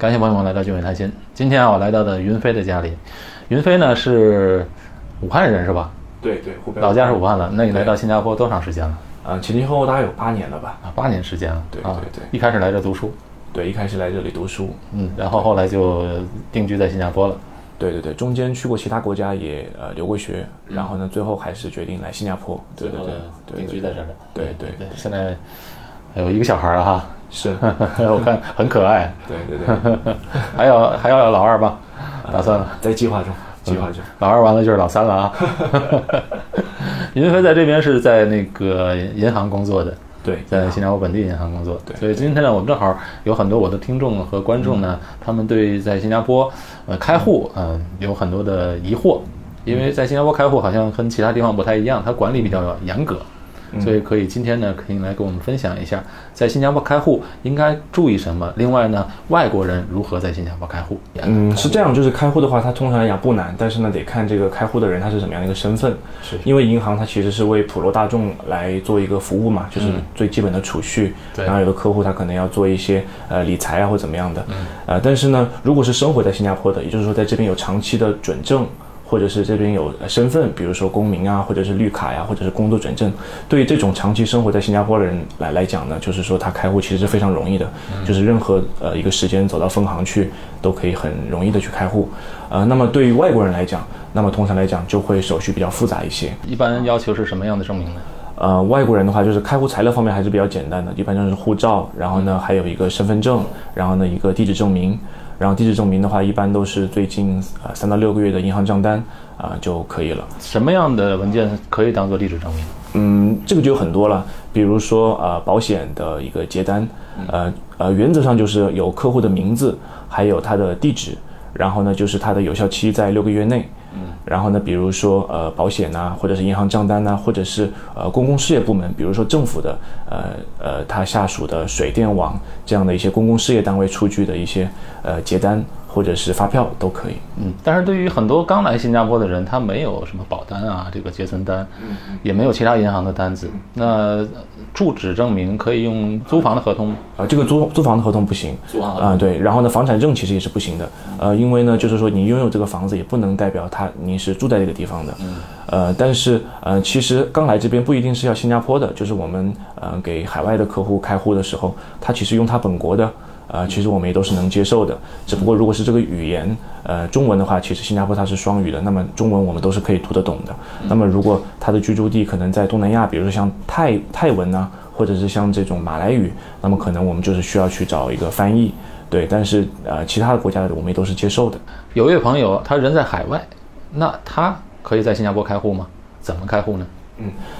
感谢朋友们来到聚美谈心。今天啊，我来到的云飞的家里。云飞呢是武汉人是吧？对对，湖北老家是武汉的。那你来到新加坡多长时间了？啊，前前后后大概有八年了吧？啊，八年时间了。对啊对对一开始来这读书，对，一开始来这里读书，嗯，然后后来就定居在新加坡了。对对对，中间去过其他国家也呃留过学，然后呢，最后还是决定来新加坡。对对对对，定居在这儿的。对对对，现在有一个小孩了哈，是，我看很可爱。对对对，还有还要老二吧？打算了在计划中，计划中。老二完了就是老三了啊。云飞在这边是在那个银行工作的，对，在新加坡本地银行工作。对所以今天呢，我们正好有很多我的听众和观众呢，他们对在新加坡呃开户呃有很多的疑惑，因为在新加坡开户好像跟其他地方不太一样，它管理比较严格。所以可以今天呢，可以来跟我们分享一下，在新加坡开户应该注意什么。另外呢，外国人如何在新加坡开户？嗯，是这样，就是开户的话，它通常来讲不难，但是呢，得看这个开户的人他是什么样的一个身份。是因为银行它其实是为普罗大众来做一个服务嘛，就是最基本的储蓄。对然后有的客户他可能要做一些呃理财啊或怎么样的。嗯。呃，但是呢，如果是生活在新加坡的，也就是说在这边有长期的准证。或者是这边有呃身份，比如说公民啊，或者是绿卡呀，或者是工作转正。对于这种长期生活在新加坡的人来来讲呢，就是说他开户其实是非常容易的，就是任何呃一个时间走到分行去都可以很容易的去开户。呃，那么对于外国人来讲，那么通常来讲就会手续比较复杂一些。一般要求是什么样的证明呢？呃，外国人的话，就是开户材料方面还是比较简单的，一般就是护照，然后呢还有一个身份证，然后呢一个地址证明，然后地址证明的话，一般都是最近呃三到六个月的银行账单啊、就可以了。什么样的文件可以当做地址证明？嗯，这个就有很多了，比如说呃保险的一个结单，呃呃原则上就是有客户的名字，还有他的地址，然后呢就是它的有效期在六个月内。然后呢，比如说呃保险呐、或者是银行账单呐、或者是呃公共事业部门，比如说政府的呃呃它下属的水电网这样的一些公共事业单位出具的一些呃结单或者是发票都可以。嗯，但是对于很多刚来新加坡的人，他没有什么保单啊，这个结存单，也没有其他银行的单子。那住址证明可以用租房的合同，啊，这个租租房的合同不行，租房合啊、对，然后呢，房产证其实也是不行的，呃，因为呢，就是说你拥有这个房子也不能代表他你是住在这个地方的，呃，但是呃，其实刚来这边不一定是要新加坡的，就是我们呃给海外的客户开户的时候，他其实用他本国的。呃，其实我们也都是能接受的，只不过如果是这个语言，呃，中文的话，其实新加坡它是双语的，那么中文我们都是可以读得懂的。那么如果他的居住地可能在东南亚，比如说像泰泰文呐、或者是像这种马来语，那么可能我们就是需要去找一个翻译，对。但是呃，其他的国家的我们也都是接受的。有一位朋友他人在海外，那他可以在新加坡开户吗？怎么开户呢？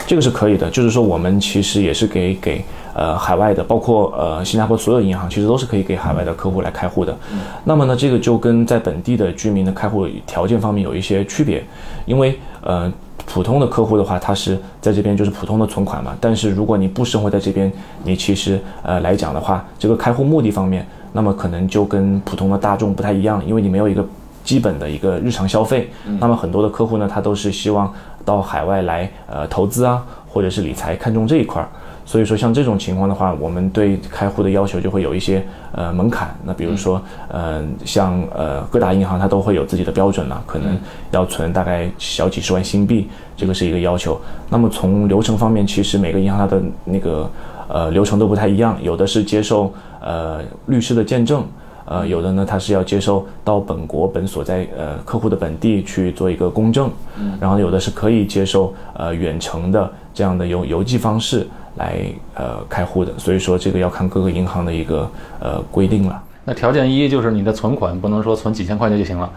这个是可以的，就是说我们其实也是给给呃海外的，包括呃新加坡所有银行，其实都是可以给海外的客户来开户的。那么呢，这个就跟在本地的居民的开户条件方面有一些区别，因为呃普通的客户的话，他是在这边就是普通的存款嘛，但是如果你不生活在这边，你其实呃来讲的话，这个开户目的方面，那么可能就跟普通的大众不太一样，因为你没有一个基本的一个日常消费。那么很多的客户呢，他都是希望到海外来呃投资啊，或者是理财，看中这一块儿。所以说，像这种情况的话，我们对开户的要求就会有一些呃门槛。那比如说，呃，像呃各大银行它都会有自己的标准了，可能要存大概小几十万新币，这个是一个要求。那么从流程方面，其实每个银行它的那个呃流程都不太一样，有的是接受呃律师的见证。呃，有的呢，它是要接受到本国本所在呃客户的本地去做一个公证，嗯然后有的是可以接受呃远程的这样的邮邮寄方式来呃开户的，所以说这个要看各个银行的一个呃规定了。那条件一就是你的存款不能说存几千块钱就行了，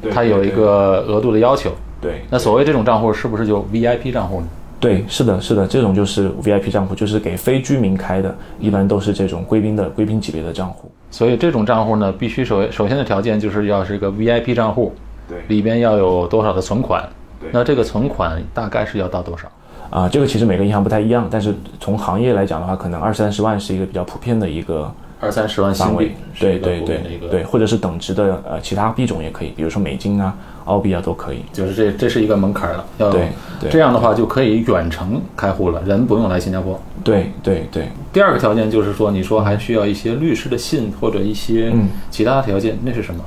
对它有一个额度的要求。对那所谓这种账户是不是就 VIP 账户呢？对，是的，是的，这种就是 VIP 账户，就是给非居民开的，一般都是这种贵宾的贵宾级别的账户。所以这种账户呢，必须首首先的条件就是要是一个 VIP 账户，对里边要有多少的存款对。那这个存款大概是要到多少？啊、这个其实每个银行不太一样，但是从行业来讲的话，可能二三十万是一个比较普遍的一个二三十万新币，，对对对对，或者是等值的呃其他币种也可以，比如说美金啊、澳币啊都可以。就是这这是一个门槛了，要对对这样的话就可以远程开户了，人不用来新加坡。对对对，第二个条件就是说，你说还需要一些律师的信或者一些嗯其他条件，那是什么？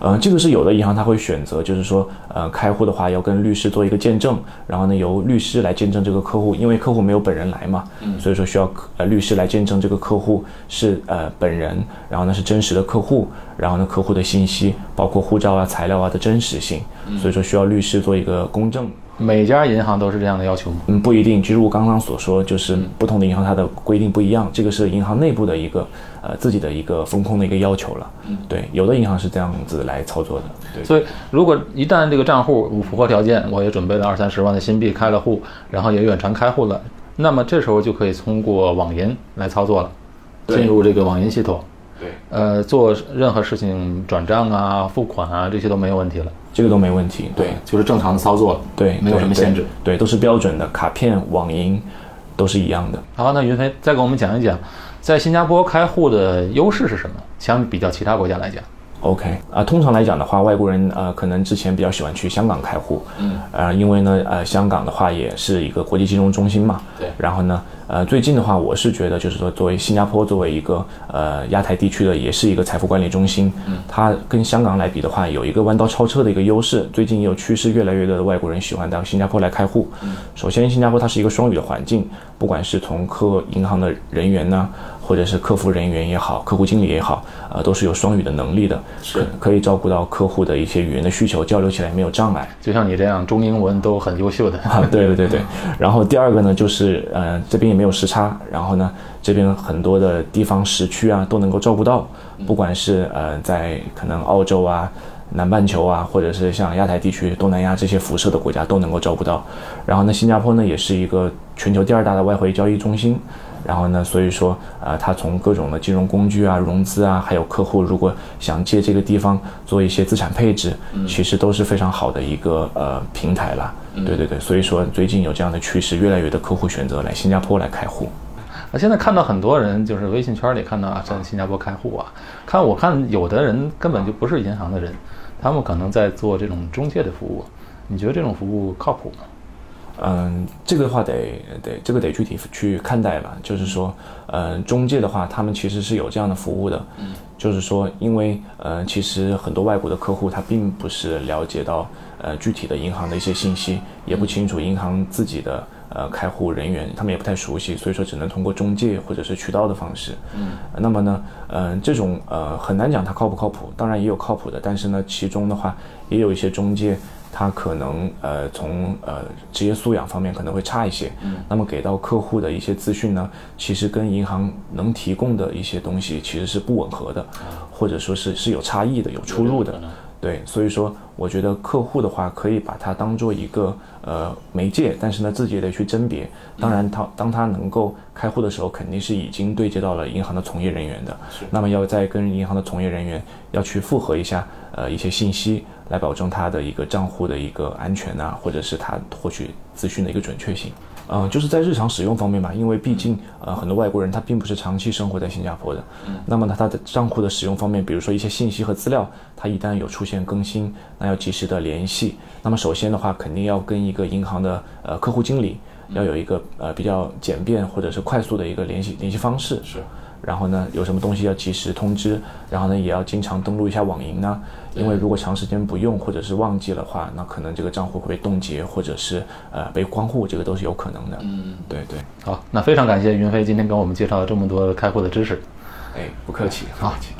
呃，这个是有的银行他会选择，就是说，呃，开户的话要跟律师做一个见证，然后呢由律师来见证这个客户，因为客户没有本人来嘛，所以说需要呃律师来见证这个客户是呃本人，然后呢是真实的客户，然后呢客户的信息包括护照啊、材料啊的真实性，所以说需要律师做一个公证。每家银行都是这样的要求吗？嗯，不一定。就如我刚刚所说，就是不同的银行它的规定不一样，这个是银行内部的一个呃自己的一个风控的一个要求了。对，有的银行是这样子来操作的。对，所以，如果一旦这个账户符合条件，我也准备了二三十万的新币开了户，然后也远程开户了，那么这时候就可以通过网银来操作了，进入这个网银系统，对，呃，做任何事情转账啊、付款啊这些都没有问题了，这个都没问题。对，就是正常的操作了，对，没有什么限制。对，对，都是标准的，卡片、网银都是一样的。好，那云飞再给我们讲一讲，在新加坡开户的优势是什么？相比较其他国家来讲，OK 啊、通常来讲的话，外国人呃可能之前比较喜欢去香港开户，嗯，呃，因为呢呃香港的话也是一个国际金融中心嘛，对然后呢呃最近的话，我是觉得就是说作为新加坡作为一个呃亚太地区的也是一个财富管理中心，嗯，它跟香港来比的话，有一个弯道超车的一个优势。最近也有趋势，越来越多的外国人喜欢到新加坡来开户。嗯，首先新加坡它是一个双语的环境，不管是从客银行的人员呢。或者是客服人员也好，客户经理也好，呃，都是有双语的能力的，是可以照顾到客户的一些语言的需求，交流起来没有障碍。就像你这样中英文都很优秀的，啊，对对对对。然后第二个呢，就是呃这边也没有时差，然后呢这边很多的地方时区啊都能够照顾到，不管是呃在可能澳洲啊。南半球啊，或者是像亚太地区、东南亚这些辐射的国家都能够照顾到。然后呢，新加坡呢也是一个全球第二大的外汇交易中心。然后呢，所以说，呃，它从各种的金融工具啊、融资啊，还有客户如果想借这个地方做一些资产配置，其实都是非常好的一个呃平台啦。对对对，所以说最近有这样的趋势，越来越多客户选择来新加坡来开户。啊，现在看到很多人就是微信圈里看到啊，在新加坡开户啊，看我看有的人根本就不是银行的人，他们可能在做这种中介的服务，你觉得这种服务靠谱吗？嗯，这个的话得得这个得具体去看待吧。就是说，呃，中介的话，他们其实是有这样的服务的。嗯，就是说，因为呃，其实很多外国的客户他并不是了解到呃具体的银行的一些信息，也不清楚银行自己的呃开户人员，他们也不太熟悉，所以说只能通过中介或者是渠道的方式。嗯，那么呢，呃，这种呃很难讲它靠不靠谱，当然也有靠谱的，但是呢，其中的话也有一些中介。他可能呃从呃职业素养方面可能会差一些，嗯，那么给到客户的一些资讯呢，其实跟银行能提供的一些东西其实是不吻合的，或者说是是有差异的、有出入的，对，所以说我觉得客户的话可以把它当做一个呃媒介，但是呢自己也得去甄别。当然他当他能够开户的时候，肯定是已经对接到了银行的从业人员的，那么要再跟银行的从业人员要去复核一下呃一些信息。来保证他的一个账户的一个安全啊，或者是他获取资讯的一个准确性。呃，就是在日常使用方面吧，因为毕竟呃很多外国人他并不是长期生活在新加坡的，那么呢他的账户的使用方面，比如说一些信息和资料，他一旦有出现更新，那要及时的联系。那么首先的话，肯定要跟一个银行的呃客户经理要有一个呃比较简便或者是快速的一个联系联系方式。是。然后呢，有什么东西要及时通知，然后呢，也要经常登录一下网银呢，因为如果长时间不用或者是忘记的话，那可能这个账户会被冻结，或者是呃被关户，这个都是有可能的。嗯，对对。好，那非常感谢云飞今天给我们介绍了这么多开户的知识。哎，不客气，好不客气。